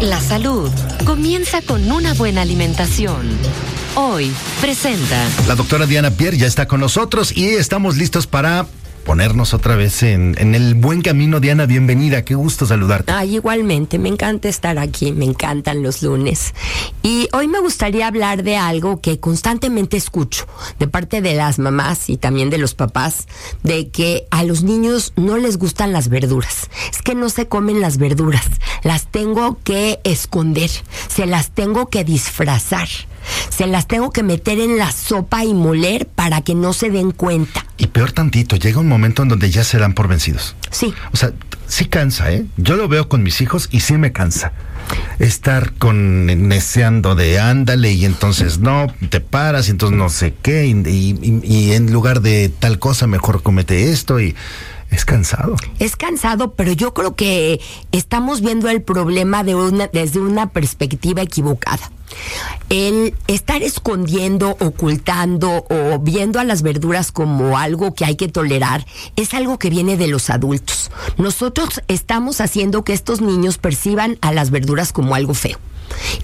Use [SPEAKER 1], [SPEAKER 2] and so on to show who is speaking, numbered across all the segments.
[SPEAKER 1] La salud comienza con una buena alimentación. Hoy presenta.
[SPEAKER 2] La doctora Diana Pierre ya está con nosotros y estamos listos para ponernos otra vez en, en, el buen camino. Diana, bienvenida, qué gusto saludarte.
[SPEAKER 3] Ay, igualmente, me encanta estar aquí, me encantan los lunes. Y hoy me gustaría hablar de algo que constantemente escucho de parte de las mamás y también de los papás, de que a los niños no les gustan las verduras. Es que no se comen las verduras, las tengo que esconder, se las tengo que disfrazar. Se las tengo que meter en la sopa y moler para que no se den cuenta.
[SPEAKER 2] Y peor tantito, llega un momento en donde ya se dan por vencidos.
[SPEAKER 3] Sí.
[SPEAKER 2] O sea, sí cansa, ¿eh? Yo lo veo con mis hijos y sí me cansa. Estar con neceando de ándale y entonces no, te paras y entonces no sé qué y, y, y en lugar de tal cosa mejor comete esto y es cansado.
[SPEAKER 3] Es cansado, pero yo creo que estamos viendo el problema de una, desde una perspectiva equivocada. El estar escondiendo, ocultando o viendo a las verduras como algo que hay que tolerar es algo que viene de los adultos. Nosotros estamos haciendo que estos niños perciban a las verduras como algo feo.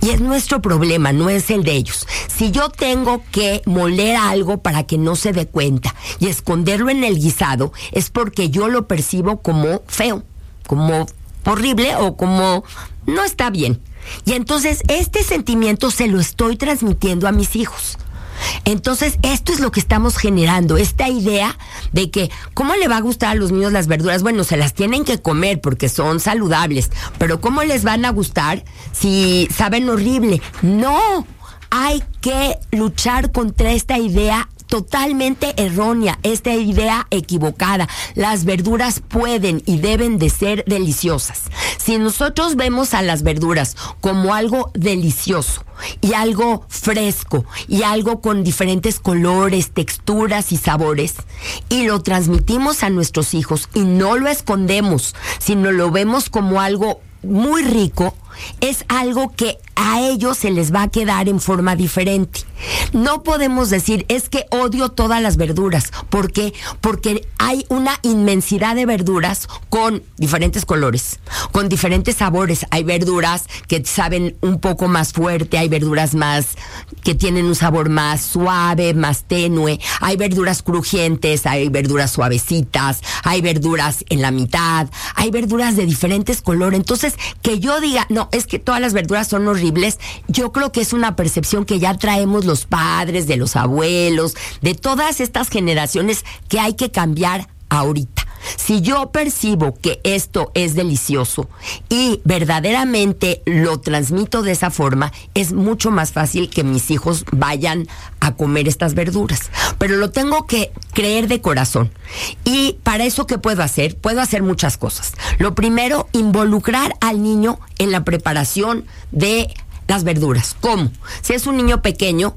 [SPEAKER 3] Y es nuestro problema, no es el de ellos. Si yo tengo que moler algo para que no se dé cuenta y esconderlo en el guisado, es porque yo lo percibo como feo, como horrible o como no está bien. Y entonces este sentimiento se lo estoy transmitiendo a mis hijos. Entonces, esto es lo que estamos generando, esta idea de que, ¿cómo le va a gustar a los niños las verduras? Bueno, se las tienen que comer porque son saludables, pero ¿cómo les van a gustar si saben horrible? No, hay que luchar contra esta idea totalmente errónea, esta idea equivocada. Las verduras pueden y deben de ser deliciosas. Si nosotros vemos a las verduras como algo delicioso y algo fresco y algo con diferentes colores, texturas y sabores y lo transmitimos a nuestros hijos y no lo escondemos, sino lo vemos como algo muy rico, es algo que a ellos se les va a quedar en forma diferente. No podemos decir, es que odio todas las verduras. ¿Por qué? Porque hay una inmensidad de verduras con diferentes colores, con diferentes sabores. Hay verduras que saben un poco más fuerte, hay verduras más que tienen un sabor más suave, más tenue, hay verduras crujientes, hay verduras suavecitas, hay verduras en la mitad, hay verduras de diferentes colores. Entonces, que yo diga, no, es que todas las verduras son horribles, yo creo que es una percepción que ya traemos los padres, de los abuelos, de todas estas generaciones que hay que cambiar ahorita. Si yo percibo que esto es delicioso y verdaderamente lo transmito de esa forma, es mucho más fácil que mis hijos vayan a comer estas verduras. Pero lo tengo que creer de corazón. Y para eso, ¿qué puedo hacer? Puedo hacer muchas cosas. Lo primero, involucrar al niño en la preparación de las verduras. ¿Cómo? Si es un niño pequeño,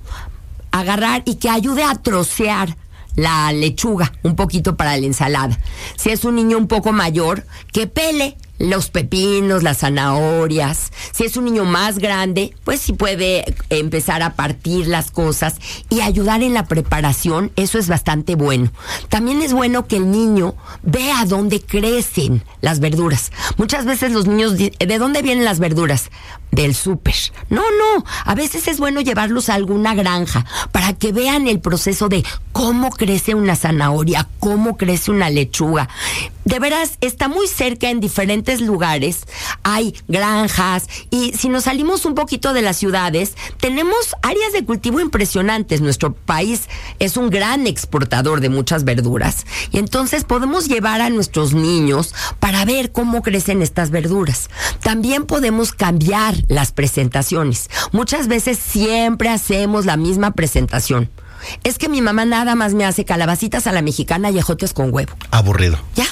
[SPEAKER 3] agarrar y que ayude a trocear la lechuga un poquito para la ensalada. Si es un niño un poco mayor, que pele los pepinos, las zanahorias. Si es un niño más grande, pues sí puede empezar a partir las cosas y ayudar en la preparación, eso es bastante bueno. También es bueno que el niño vea dónde crecen las verduras. Muchas veces los niños, ¿de dónde vienen las verduras? Del súper. No, no, a veces es bueno llevarlos a alguna granja para que vean el proceso de cómo crece una zanahoria, cómo crece una lechuga de veras está muy cerca en diferentes lugares. Hay granjas y si nos salimos un poquito de las ciudades, tenemos áreas de cultivo impresionantes. Nuestro país es un gran exportador de muchas verduras y entonces podemos llevar a nuestros niños para ver cómo crecen estas verduras. También podemos cambiar las presentaciones. Muchas veces siempre hacemos la misma presentación. Es que mi mamá nada más me hace calabacitas a la mexicana y ejotes con huevo.
[SPEAKER 2] Aburrido.
[SPEAKER 3] Ya.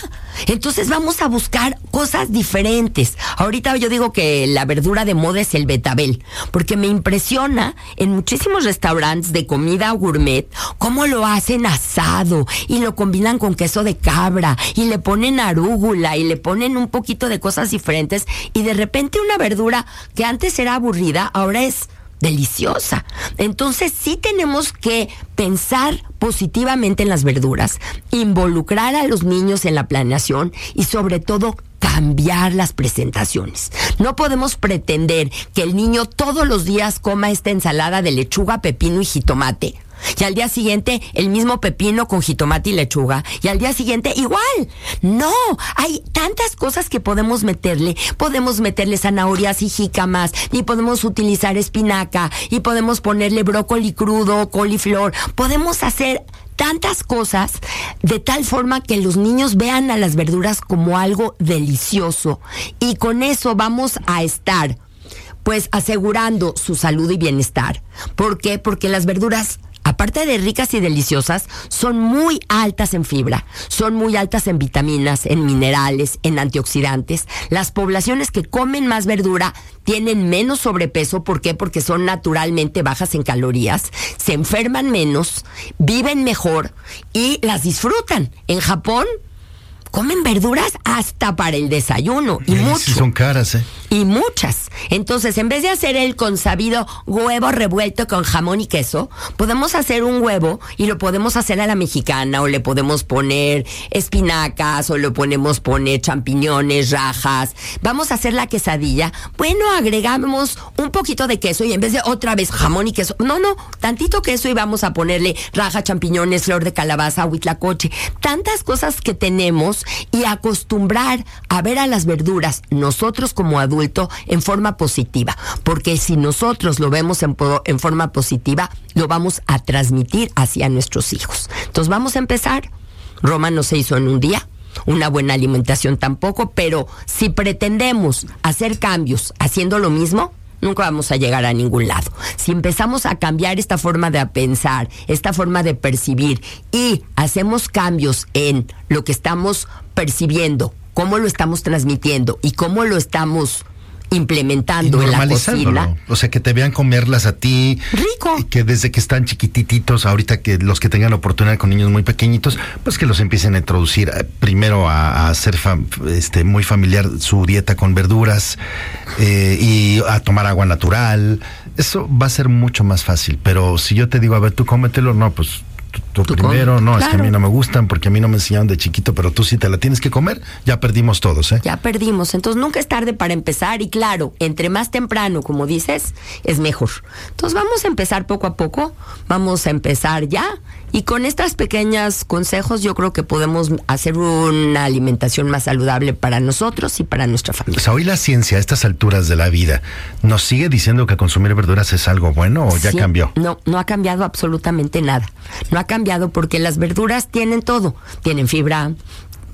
[SPEAKER 3] Entonces vamos a buscar cosas diferentes. Ahorita yo digo que la verdura de moda es el betabel, porque me impresiona en muchísimos restaurantes de comida gourmet cómo lo hacen asado y lo combinan con queso de cabra y le ponen arúgula y le ponen un poquito de cosas diferentes y de repente una verdura que antes era aburrida ahora es deliciosa. Entonces sí tenemos que pensar positivamente en las verduras, involucrar a los niños en la planeación y sobre todo cambiar las presentaciones. No podemos pretender que el niño todos los días coma esta ensalada de lechuga, pepino y jitomate y al día siguiente el mismo pepino con jitomate y lechuga. Y al día siguiente igual. No, hay tantas cosas que podemos meterle. Podemos meterle zanahorias y jícamas. Y podemos utilizar espinaca. Y podemos ponerle brócoli crudo, coliflor. Podemos hacer tantas cosas de tal forma que los niños vean a las verduras como algo delicioso. Y con eso vamos a estar pues asegurando su salud y bienestar. ¿Por qué? Porque las verduras aparte de ricas y deliciosas, son muy altas en fibra, son muy altas en vitaminas, en minerales, en antioxidantes. Las poblaciones que comen más verdura tienen menos sobrepeso, ¿por qué? Porque son naturalmente bajas en calorías, se enferman menos, viven mejor y las disfrutan. En Japón comen verduras hasta para el desayuno y muchas.
[SPEAKER 2] son caras, ¿eh?
[SPEAKER 3] Y muchas. Entonces, en vez de hacer el consabido huevo revuelto con jamón y queso, podemos hacer un huevo y lo podemos hacer a la mexicana o le podemos poner espinacas o le podemos poner champiñones, rajas. Vamos a hacer la quesadilla. Bueno, agregamos un poquito de queso y en vez de otra vez jamón y queso, no, no, tantito queso y vamos a ponerle raja, champiñones, flor de calabaza, huitlacoche. Tantas cosas que tenemos y acostumbrar a ver a las verduras nosotros como adulto en forma positiva, porque si nosotros lo vemos en, en forma positiva, lo vamos a transmitir hacia nuestros hijos. Entonces vamos a empezar. Roma no se hizo en un día, una buena alimentación tampoco, pero si pretendemos hacer cambios haciendo lo mismo, nunca vamos a llegar a ningún lado. Si empezamos a cambiar esta forma de pensar, esta forma de percibir y hacemos cambios en lo que estamos percibiendo, cómo lo estamos transmitiendo y cómo lo estamos implementando en la cocina.
[SPEAKER 2] O sea, que te vean comerlas a ti.
[SPEAKER 3] Rico.
[SPEAKER 2] Que desde que están chiquititos, ahorita que los que tengan oportunidad con niños muy pequeñitos, pues que los empiecen a introducir eh, primero a, hacer este, muy familiar su dieta con verduras eh, y a tomar agua natural. Eso va a ser mucho más fácil. Pero si yo te digo, a ver, tú cómetelo, no, pues tú, primero, no, es que a mí no me gustan porque a mí no me enseñaron de chiquito, pero tú sí te la tienes que comer, ya perdimos todos, ¿eh?
[SPEAKER 3] Ya perdimos, entonces nunca es tarde para empezar y claro, entre más temprano, como dices, es mejor. Entonces vamos a empezar poco a poco, vamos a empezar ya y con estos pequeños consejos yo creo que podemos hacer una alimentación más saludable para nosotros y para nuestra familia.
[SPEAKER 2] O sea, hoy la ciencia a estas alturas de la vida nos sigue diciendo que consumir verduras es algo bueno o ya cambió.
[SPEAKER 3] No, no ha cambiado absolutamente nada. No ha cambiado porque las verduras tienen todo. Tienen fibra,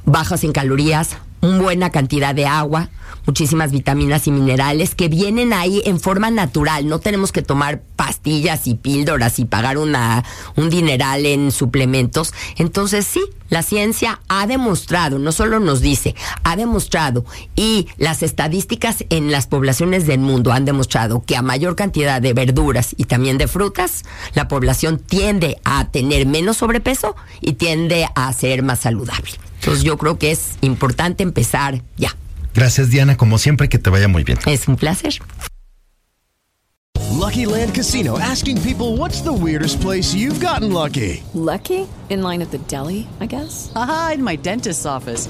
[SPEAKER 3] bajas en calorías, buena cantidad de agua, muchísimas vitaminas y minerales que vienen ahí en forma natural. No tenemos que tomar pastillas y píldoras y pagar una, un dineral en suplementos. Entonces sí, la ciencia ha demostrado, no solo nos dice, ha demostrado y las estadísticas en las poblaciones del mundo han demostrado que a mayor cantidad de verduras y también de frutas, la población tiende a tener menos sobrepeso y tiende a ser más saludable. Entonces yo creo que es importante empezar ya.
[SPEAKER 2] Gracias Diana, como siempre que te vaya muy bien.
[SPEAKER 3] Es un placer.
[SPEAKER 4] Lucky Land Casino asking people what's the weirdest place you've gotten lucky.
[SPEAKER 5] Lucky? In line at the deli, I guess.
[SPEAKER 6] Aha, in my dentist's office.